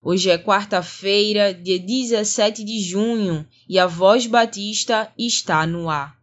Hoje é quarta-feira, dia 17 de junho, e a Voz Batista está no ar.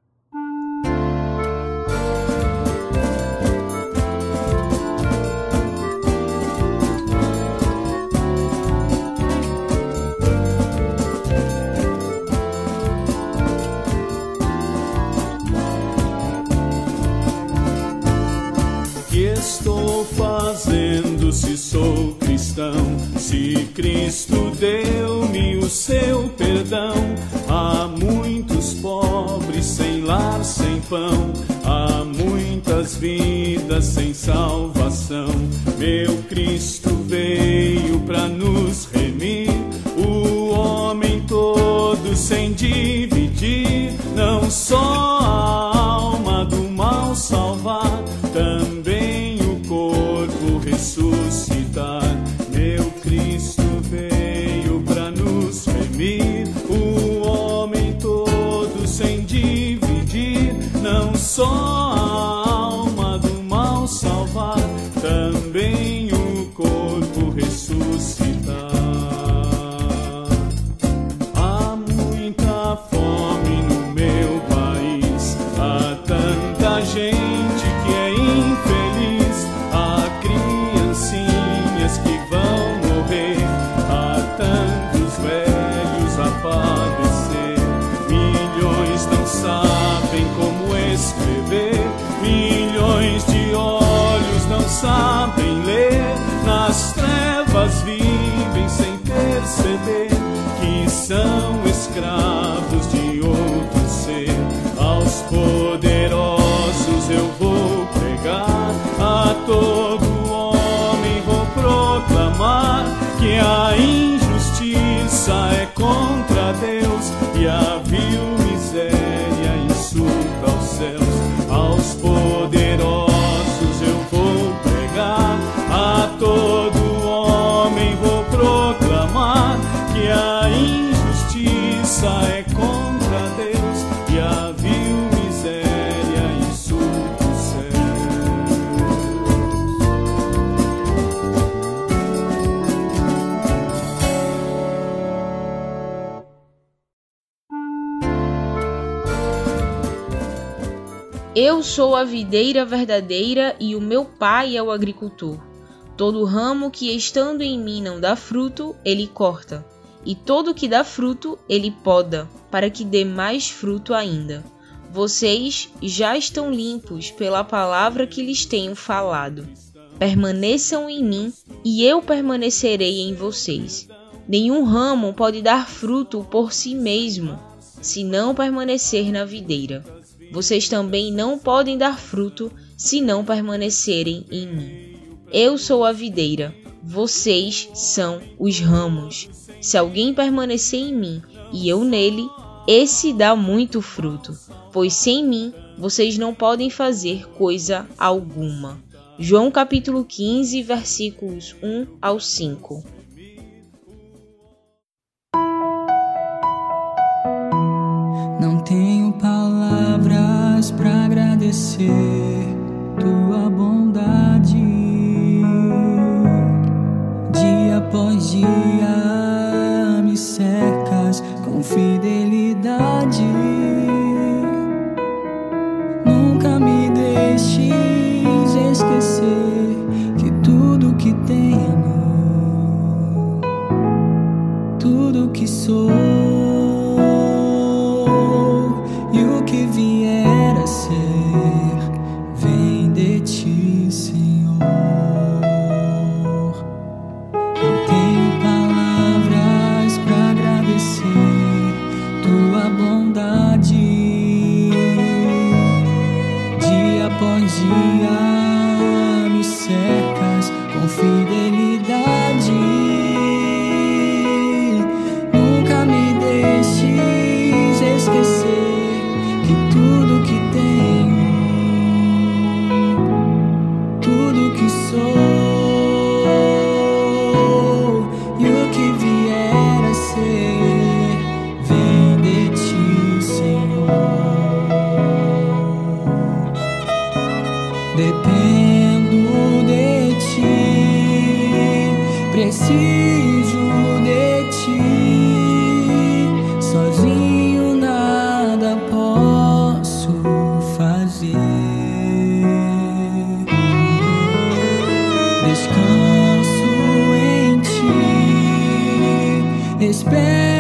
que estou fazendo se sou cristão? Se Cristo deu-me o seu perdão, há muitos pobres sem lar, sem pão, há muitas vidas sem salvação. Meu Cristo veio para nos remir, o homem todo sem dividir, não só a alma do mal salvar, também o corpo ressuscitar. Não que Eu sou a videira verdadeira e o meu pai é o agricultor. Todo ramo que estando em mim não dá fruto, ele corta, e todo que dá fruto, ele poda, para que dê mais fruto ainda. Vocês já estão limpos pela palavra que lhes tenho falado. Permaneçam em mim, e eu permanecerei em vocês. Nenhum ramo pode dar fruto por si mesmo, se não permanecer na videira. Vocês também não podem dar fruto se não permanecerem em mim. Eu sou a videira, vocês são os ramos. Se alguém permanecer em mim e eu nele, esse dá muito fruto, pois sem mim vocês não podem fazer coisa alguma. João capítulo 15, versículos 1 ao 5. Agradecer tua bondade. Dia após dia descanso em ti. Espero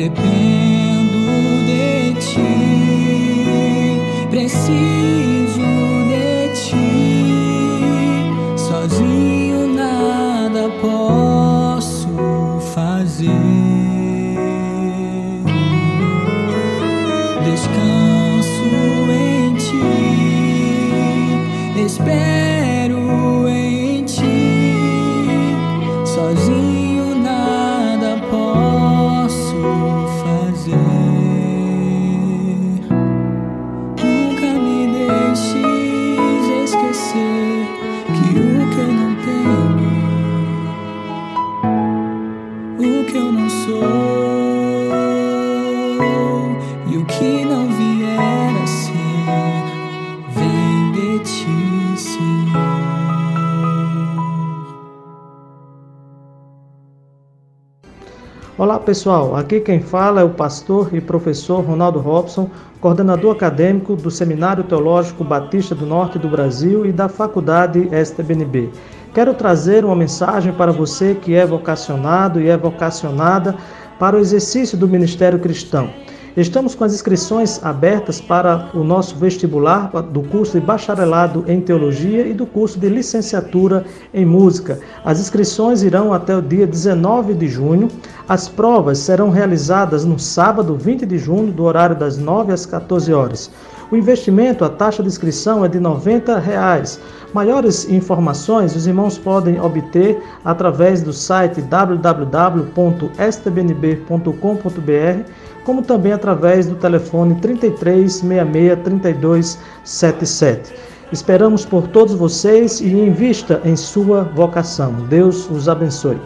dependo de ti. Preciso Olá pessoal, aqui quem fala é o pastor e professor Ronaldo Robson, coordenador acadêmico do Seminário Teológico Batista do Norte do Brasil e da Faculdade STBNB. Quero trazer uma mensagem para você que é vocacionado e é vocacionada para o exercício do ministério cristão. Estamos com as inscrições abertas para o nosso vestibular do curso de bacharelado em teologia e do curso de licenciatura em música. As inscrições irão até o dia 19 de junho. As provas serão realizadas no sábado 20 de junho, do horário das 9 às 14 horas. O investimento, a taxa de inscrição é de 90 reais. Maiores informações os irmãos podem obter através do site www.stbnb.com.br como também através do telefone 33 66 32 77. Esperamos por todos vocês e invista em sua vocação. Deus os abençoe.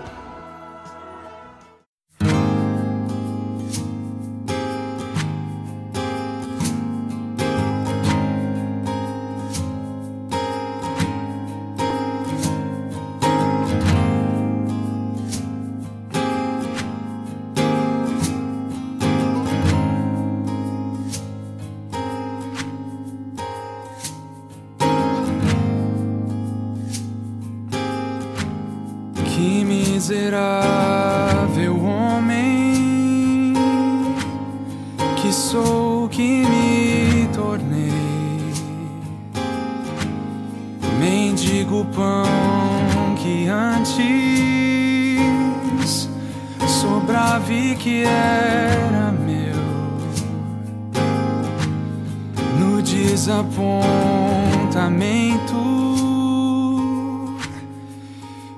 Desapontamento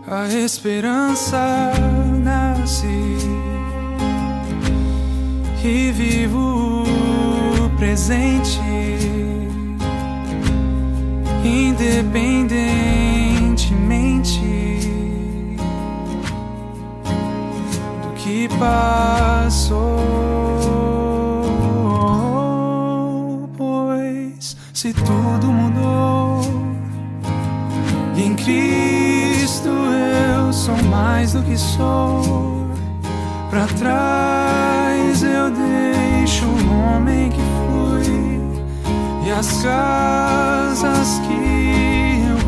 a esperança nasce e vivo o presente, independentemente do que passou, mais do que sou. Para trás eu deixo o homem que fui e as casas que eu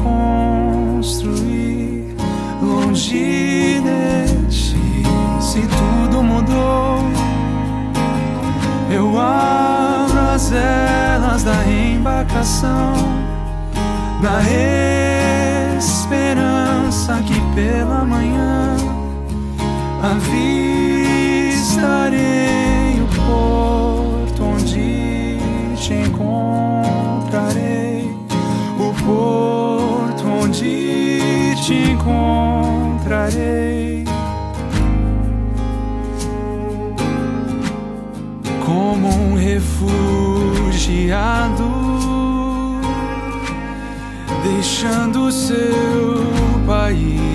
construí longe de ti. Se tudo mudou, eu abro as velas da embarcação na esperança que pela manhã avistarei o porto onde te encontrarei, o porto onde te encontrarei. Como um refugiado deixando seu país,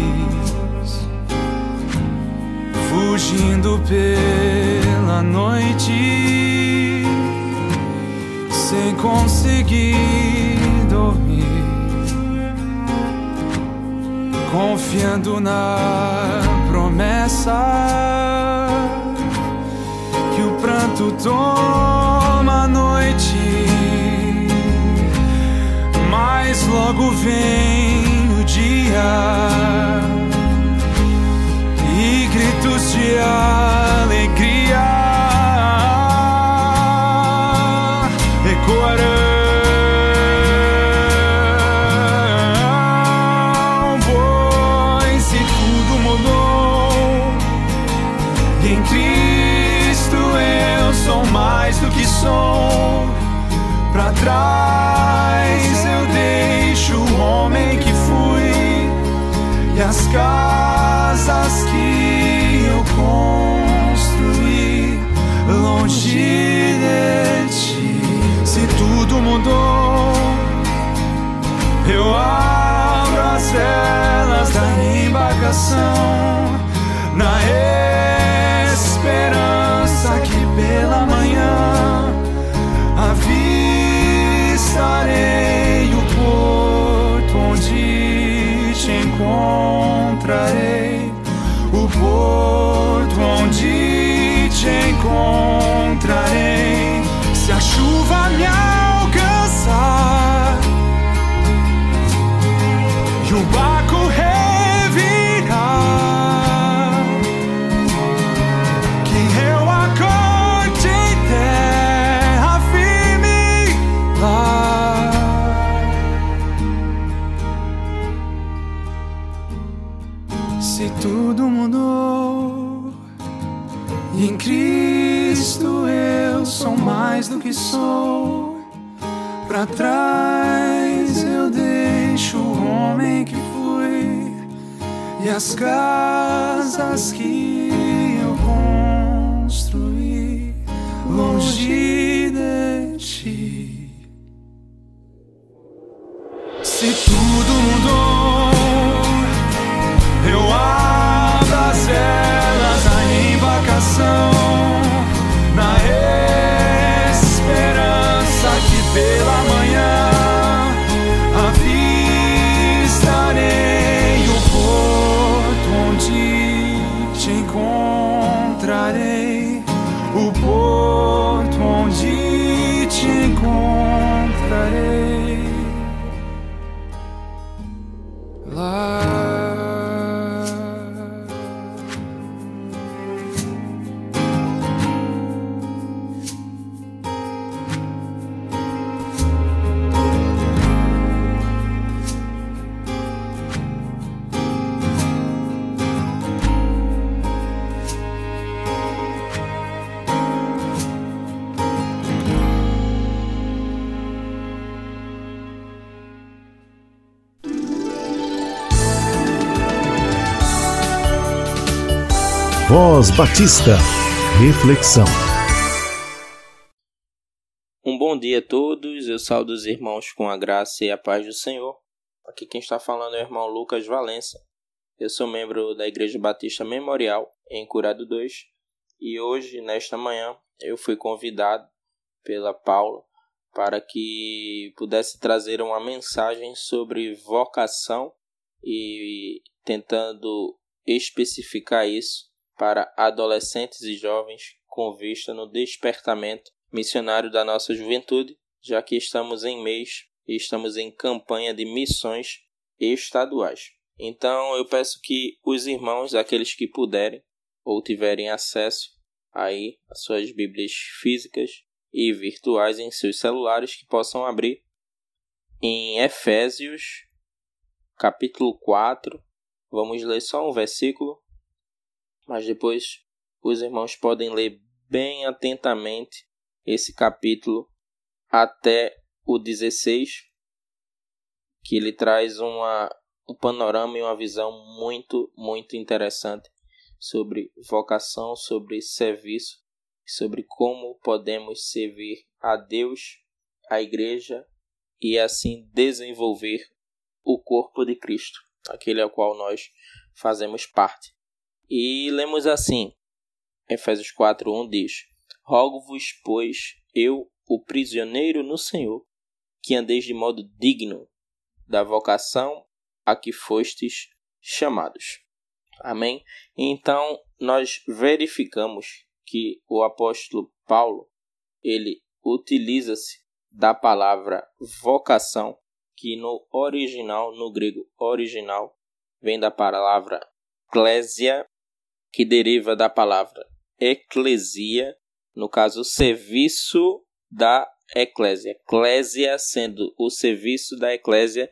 fugindo pela noite, sem conseguir dormir, confiando na promessa que o pranto toma a noite. Mas logo vem o dia gritos de alegria. Ecoarão, pois se tudo mudou. E em Cristo eu sou mais do que sou. Para trás eu deixo o homem que fui. E as casas que embarcação na esperança que pela manhã avistarei o porto onde te encontrarei. O porto onde te encontrarei. Se a chuva me alcançar Cristo eu sou mais do que sou. Pra trás eu deixo o homem que fui e as casas que eu construí longe Voz Batista. Reflexão. Um bom dia a todos, eu saúdo os irmãos com a graça e a paz do Senhor. Aqui quem está falando é o irmão Lucas Valença. Eu sou membro da Igreja Batista Memorial, em Curado 2, e hoje, nesta manhã, eu fui convidado pela Paula para que pudesse trazer uma mensagem sobre vocação e tentando especificar isso para adolescentes e jovens com vista no despertamento missionário da nossa juventude, já que estamos em mês e estamos em campanha de missões estaduais. Então eu peço que os irmãos, aqueles que puderem ou tiverem acesso aí às suas Bíblias físicas e virtuais em seus celulares, que possam abrir em Efésios, capítulo 4. Vamos ler só um versículo mas depois os irmãos podem ler bem atentamente esse capítulo até o 16, que ele traz uma, um panorama e uma visão muito, muito interessante sobre vocação, sobre serviço, sobre como podemos servir a Deus, a igreja e assim desenvolver o corpo de Cristo, aquele ao qual nós fazemos parte. E lemos assim: Efésios 4:1 diz: Rogo-vos, pois, eu, o prisioneiro no Senhor, que andeis de modo digno da vocação a que fostes chamados. Amém? Então, nós verificamos que o apóstolo Paulo, ele utiliza-se da palavra vocação, que no original, no grego original, vem da palavra eclésia, que deriva da palavra eclesia, no caso, serviço da eclésia. Eclésia sendo o serviço da eclésia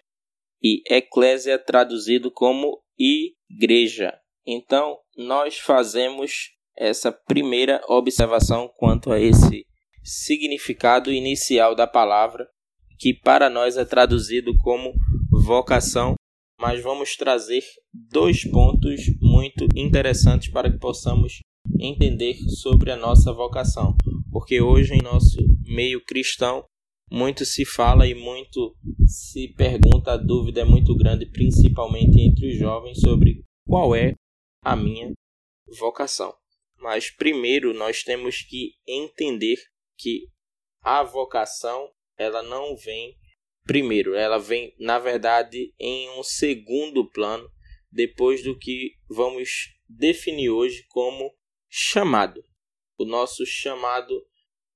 e eclésia traduzido como igreja. Então, nós fazemos essa primeira observação quanto a esse significado inicial da palavra, que para nós é traduzido como vocação, mas vamos trazer dois pontos muito interessantes para que possamos entender sobre a nossa vocação. Porque hoje, em nosso meio cristão, muito se fala e muito se pergunta, a dúvida é muito grande, principalmente entre os jovens, sobre qual é a minha vocação. Mas primeiro nós temos que entender que a vocação ela não vem primeiro, ela vem na verdade em um segundo plano depois do que vamos definir hoje como chamado. O nosso chamado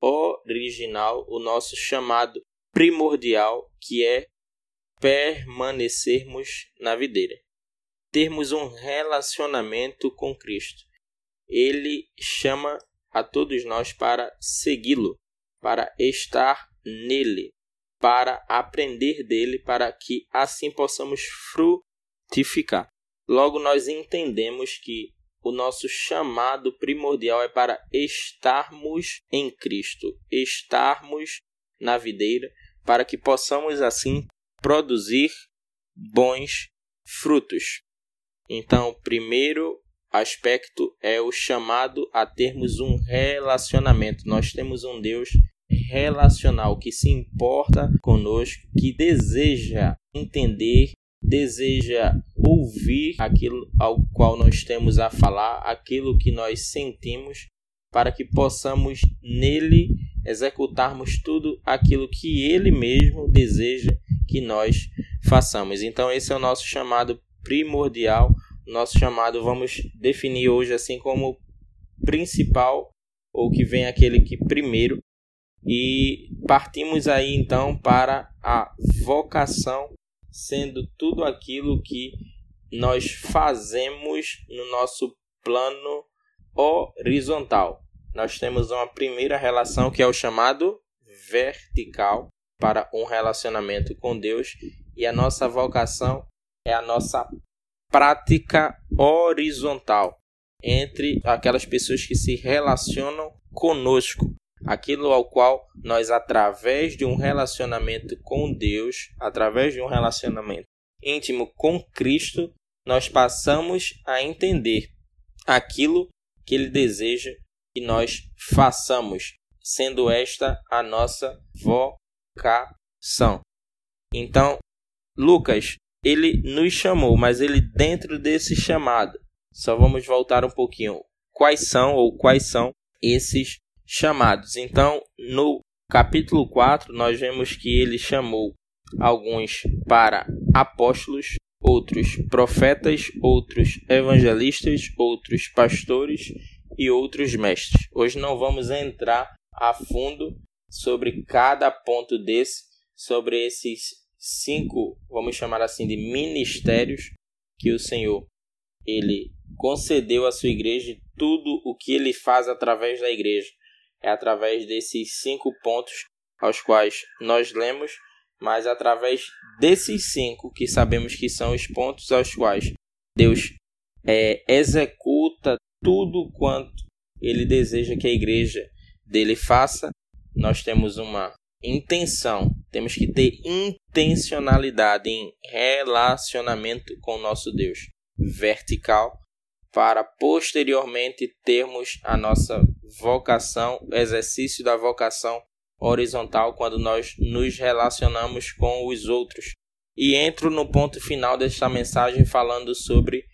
original, o nosso chamado primordial, que é permanecermos na videira. Termos um relacionamento com Cristo. Ele chama a todos nós para segui-lo, para estar nele, para aprender dele, para que assim possamos frutificar. Logo, nós entendemos que o nosso chamado primordial é para estarmos em Cristo, estarmos na videira, para que possamos assim produzir bons frutos. Então, o primeiro aspecto é o chamado a termos um relacionamento. Nós temos um Deus relacional que se importa conosco, que deseja entender, deseja ouvir aquilo ao qual nós temos a falar, aquilo que nós sentimos, para que possamos nele executarmos tudo aquilo que ele mesmo deseja que nós façamos. Então esse é o nosso chamado primordial, nosso chamado vamos definir hoje assim como principal ou que vem aquele que primeiro e partimos aí então para a vocação, sendo tudo aquilo que nós fazemos no nosso plano horizontal. Nós temos uma primeira relação que é o chamado vertical para um relacionamento com Deus e a nossa vocação é a nossa prática horizontal entre aquelas pessoas que se relacionam conosco aquilo ao qual nós, através de um relacionamento com Deus, através de um relacionamento íntimo com Cristo, nós passamos a entender aquilo que Ele deseja que nós façamos, sendo esta a nossa vocação. Então, Lucas, ele nos chamou, mas ele dentro desse chamado, só vamos voltar um pouquinho. Quais são ou quais são esses chamados. Então, no capítulo 4, nós vemos que ele chamou alguns para apóstolos, outros profetas, outros evangelistas, outros pastores e outros mestres. Hoje não vamos entrar a fundo sobre cada ponto desse, sobre esses cinco, vamos chamar assim de ministérios que o Senhor ele concedeu à sua igreja tudo o que ele faz através da igreja é através desses cinco pontos aos quais nós lemos, mas através desses cinco que sabemos que são os pontos aos quais Deus é, executa tudo quanto Ele deseja que a igreja dele faça, nós temos uma intenção, temos que ter intencionalidade em relacionamento com o nosso Deus vertical para posteriormente termos a nossa vocação, o exercício da vocação horizontal quando nós nos relacionamos com os outros. E entro no ponto final desta mensagem falando sobre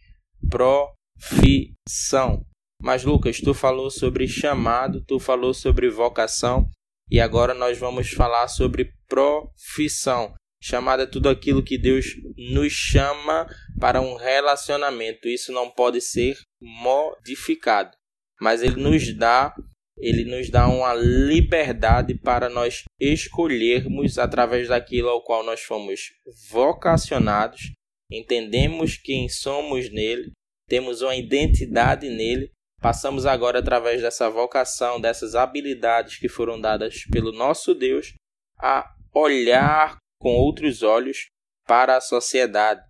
profissão. Mas Lucas, tu falou sobre chamado, tu falou sobre vocação e agora nós vamos falar sobre profissão. Chamada é tudo aquilo que Deus nos chama para um relacionamento. Isso não pode ser modificado, mas ele nos dá ele nos dá uma liberdade para nós escolhermos através daquilo ao qual nós fomos vocacionados, entendemos quem somos nele, temos uma identidade nele, passamos agora através dessa vocação, dessas habilidades que foram dadas pelo nosso Deus, a olhar com outros olhos para a sociedade,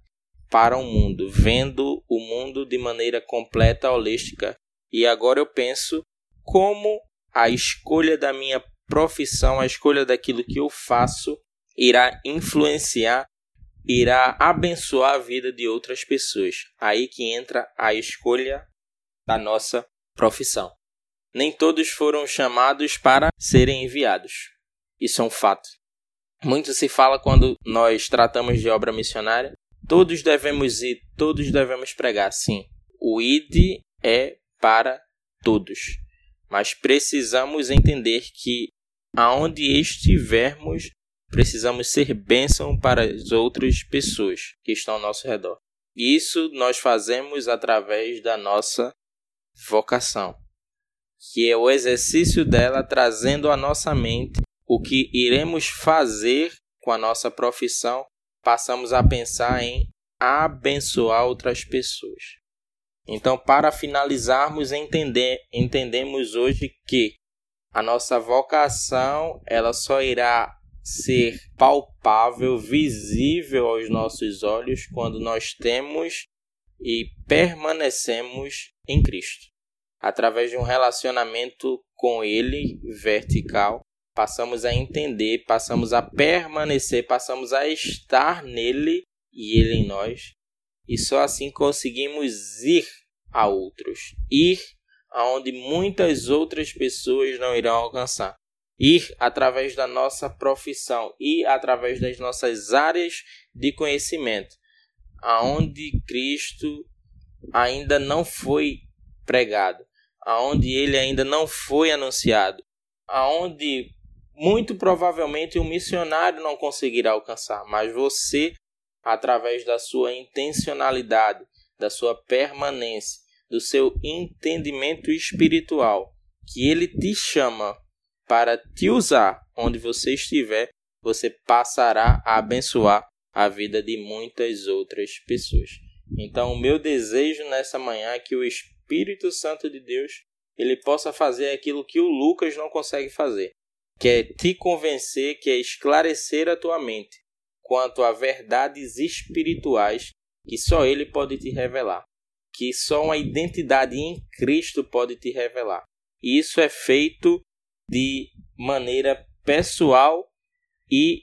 para o mundo, vendo o mundo de maneira completa, holística. E agora eu penso como a escolha da minha profissão, a escolha daquilo que eu faço, irá influenciar irá abençoar a vida de outras pessoas. Aí que entra a escolha da nossa profissão. Nem todos foram chamados para serem enviados. Isso é um fato. Muito se fala quando nós tratamos de obra missionária. Todos devemos ir, todos devemos pregar. Sim, o ID é para todos. Mas precisamos entender que aonde estivermos, precisamos ser bênção para as outras pessoas que estão ao nosso redor. Isso nós fazemos através da nossa vocação, que é o exercício dela trazendo à nossa mente o que iremos fazer com a nossa profissão, passamos a pensar em abençoar outras pessoas. Então, para finalizarmos, entender, entendemos hoje que a nossa vocação ela só irá ser palpável, visível aos nossos olhos quando nós temos e permanecemos em Cristo. Através de um relacionamento com Ele vertical, passamos a entender, passamos a permanecer, passamos a estar nele e Ele em nós. E só assim conseguimos ir a outros, ir aonde muitas outras pessoas não irão alcançar ir através da nossa profissão, ir através das nossas áreas de conhecimento, aonde Cristo ainda não foi pregado, aonde ele ainda não foi anunciado, aonde muito provavelmente o missionário não conseguirá alcançar, mas você, através da sua intencionalidade, da sua permanência, do seu entendimento espiritual, que ele te chama para te usar onde você estiver, você passará a abençoar a vida de muitas outras pessoas. Então, o meu desejo nessa manhã é que o Espírito Santo de Deus ele possa fazer aquilo que o Lucas não consegue fazer, que é te convencer, que é esclarecer a tua mente quanto a verdades espirituais que só ele pode te revelar, que só uma identidade em Cristo pode te revelar. E isso é feito de maneira pessoal e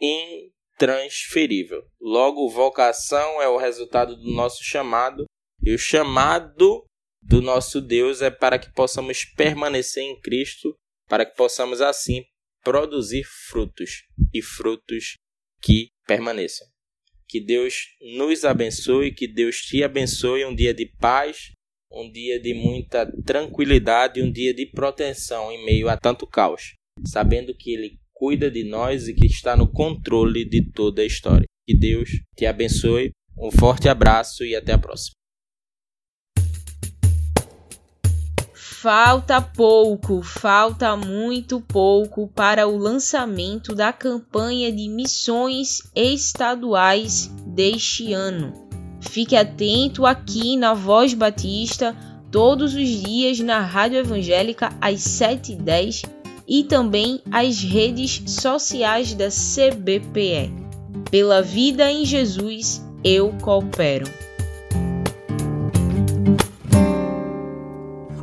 intransferível. Logo, vocação é o resultado do nosso chamado, e o chamado do nosso Deus é para que possamos permanecer em Cristo, para que possamos assim produzir frutos e frutos que permaneçam. Que Deus nos abençoe, que Deus te abençoe um dia de paz, um dia de muita tranquilidade, um dia de proteção em meio a tanto caos, sabendo que Ele cuida de nós e que está no controle de toda a história. Que Deus te abençoe, um forte abraço e até a próxima. Falta pouco, falta muito pouco para o lançamento da campanha de missões estaduais deste ano. Fique atento aqui na Voz Batista todos os dias na Rádio Evangélica às 7h10 e também as redes sociais da CBPE. Pela vida em Jesus, eu coopero.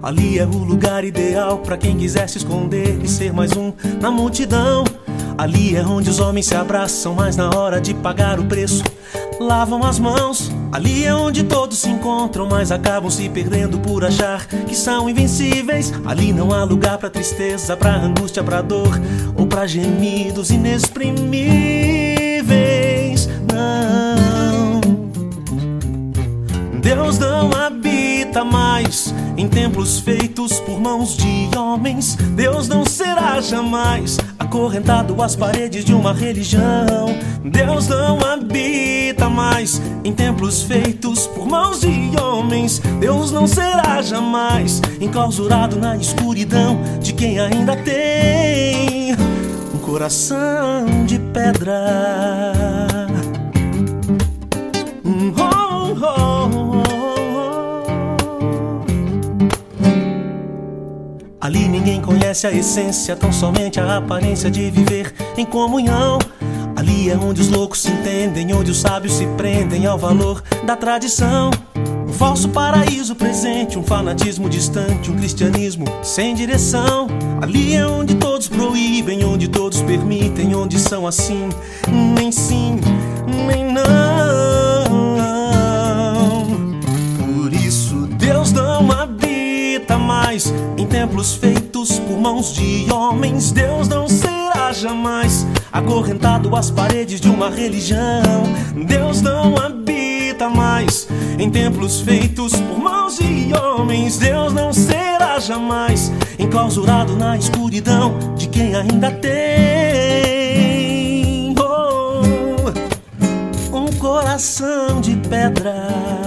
Ali é o lugar ideal para quem quiser se esconder e ser mais um na multidão. Ali é onde os homens se abraçam, mas na hora de pagar o preço, lavam as mãos. Ali é onde todos se encontram, mas acabam se perdendo por achar que são invencíveis. Ali não há lugar para tristeza, para angústia, para dor ou para gemidos inexprimíveis. Não, Deus não habita mais em templos feitos por mãos de homens. Deus não será jamais acorrentado às paredes de uma religião. Deus não habita mais em templos feitos por mãos de homens. Deus não será jamais enclausurado na escuridão de quem ainda tem um coração de pedra. Ali ninguém conhece a essência, tão somente a aparência de viver em comunhão. Ali é onde os loucos se entendem, onde os sábios se prendem ao valor da tradição. Um falso paraíso presente, um fanatismo distante, um cristianismo sem direção. Ali é onde todos proíbem, onde todos permitem, onde são assim, nem sim, também não. Mais em templos feitos por mãos de homens. Deus não será jamais acorrentado às paredes de uma religião. Deus não habita mais em templos feitos por mãos de homens. Deus não será jamais enclausurado na escuridão de quem ainda tem oh, um coração de pedra.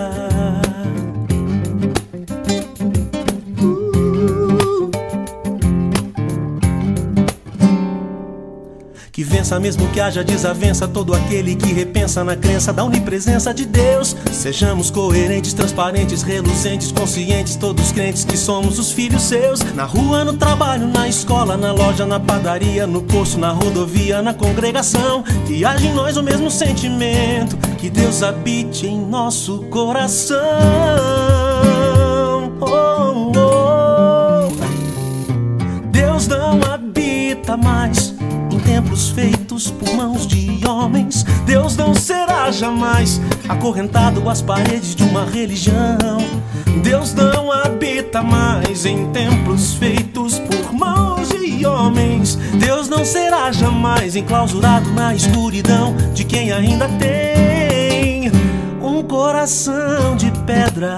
Mesmo que haja desavença todo aquele que repensa na crença da onipresença de Deus. Sejamos coerentes, transparentes, reluzentes, conscientes, todos crentes que somos os filhos seus. Na rua, no trabalho, na escola, na loja, na padaria, no posto, na rodovia, na congregação. Que haja em nós o mesmo sentimento, que Deus habite em nosso coração. Homens. Deus não será jamais acorrentado às paredes de uma religião. Deus não habita mais em templos feitos por mãos de homens. Deus não será jamais enclausurado na escuridão de quem ainda tem um coração de pedra.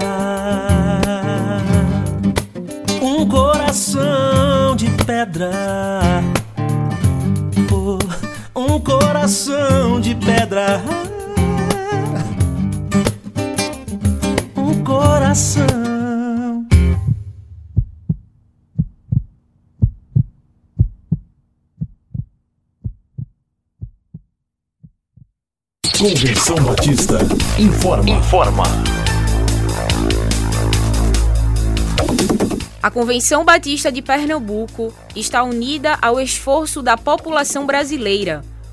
Um coração de pedra coração de pedra. Um coração. Convenção Batista informa. Informa. A Convenção Batista de Pernambuco está unida ao esforço da população brasileira.